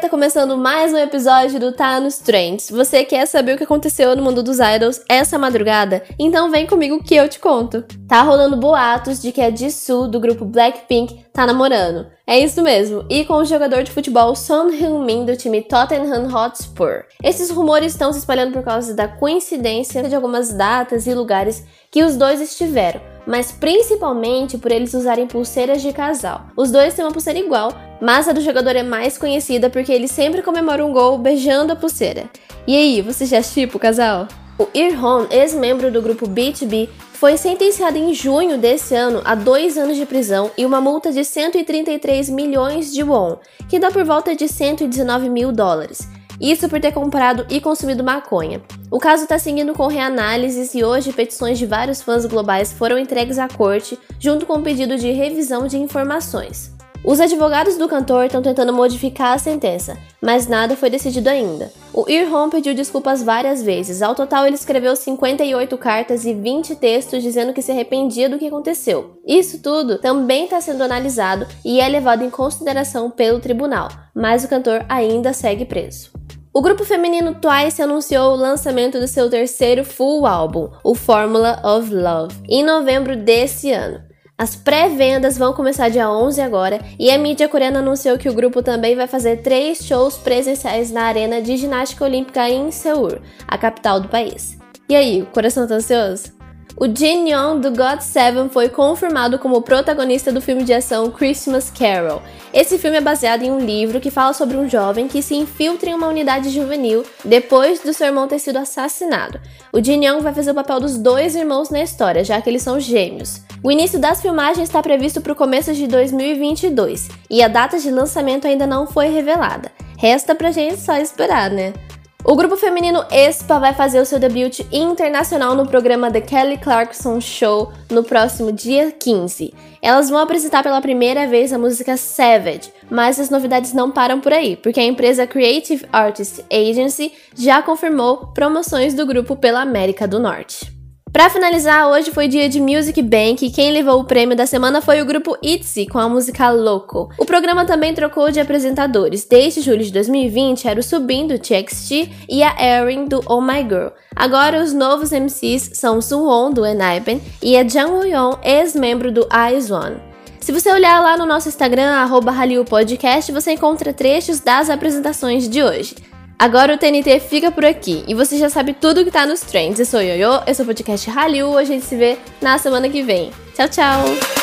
Tá começando mais um episódio do Tá nos Trends. Você quer saber o que aconteceu no mundo dos idols essa madrugada? Então vem comigo que eu te conto. Tá rolando boatos de que a Jisoo do grupo Blackpink tá namorando. É isso mesmo, e com o jogador de futebol Son Heung-min do time Tottenham Hotspur. Esses rumores estão se espalhando por causa da coincidência de algumas datas e lugares que os dois estiveram mas principalmente por eles usarem pulseiras de casal. Os dois têm uma pulseira igual, mas a do jogador é mais conhecida porque ele sempre comemora um gol beijando a pulseira. E aí, você já chipa o casal? O Irhon, ex-membro do grupo B2B, foi sentenciado em junho desse ano a dois anos de prisão e uma multa de 133 milhões de won, que dá por volta de 119 mil dólares. Isso por ter comprado e consumido maconha. O caso está seguindo com reanálises e hoje petições de vários fãs globais foram entregues à corte, junto com o um pedido de revisão de informações. Os advogados do cantor estão tentando modificar a sentença, mas nada foi decidido ainda. O Irhom pediu desculpas várias vezes. Ao total, ele escreveu 58 cartas e 20 textos dizendo que se arrependia do que aconteceu. Isso tudo também está sendo analisado e é levado em consideração pelo tribunal, mas o cantor ainda segue preso. O grupo feminino Twice anunciou o lançamento do seu terceiro full álbum, o Formula of Love, em novembro desse ano. As pré-vendas vão começar dia 11 agora e a mídia coreana anunciou que o grupo também vai fazer três shows presenciais na Arena de Ginástica Olímpica em Seul, a capital do país. E aí, o coração tá ansioso? O Jin Young do God Seven foi confirmado como protagonista do filme de ação Christmas Carol. Esse filme é baseado em um livro que fala sobre um jovem que se infiltra em uma unidade juvenil depois do seu irmão ter sido assassinado. O Jin Young vai fazer o papel dos dois irmãos na história, já que eles são gêmeos. O início das filmagens está previsto para o começo de 2022 e a data de lançamento ainda não foi revelada. Resta pra gente só esperar, né? O grupo feminino Espa vai fazer o seu debut internacional no programa The Kelly Clarkson Show no próximo dia 15. Elas vão apresentar pela primeira vez a música Savage, mas as novidades não param por aí, porque a empresa Creative Artist Agency já confirmou promoções do grupo pela América do Norte. Para finalizar, hoje foi dia de Music Bank e quem levou o prêmio da semana foi o grupo ITZY com a música Loco. O programa também trocou de apresentadores. Desde julho de 2020 era o Subin do TXT e a Erin do Oh My Girl. Agora os novos MCs são Suwon do Enhypen e a Jang Woo-yeon, ex-membro do Eyes One. Se você olhar lá no nosso Instagram, arroba Podcast, você encontra trechos das apresentações de hoje. Agora o TNT fica por aqui e você já sabe tudo que tá nos trends. Eu sou Yoyo, esse é o podcast Hallyu, a gente se vê na semana que vem. Tchau, tchau!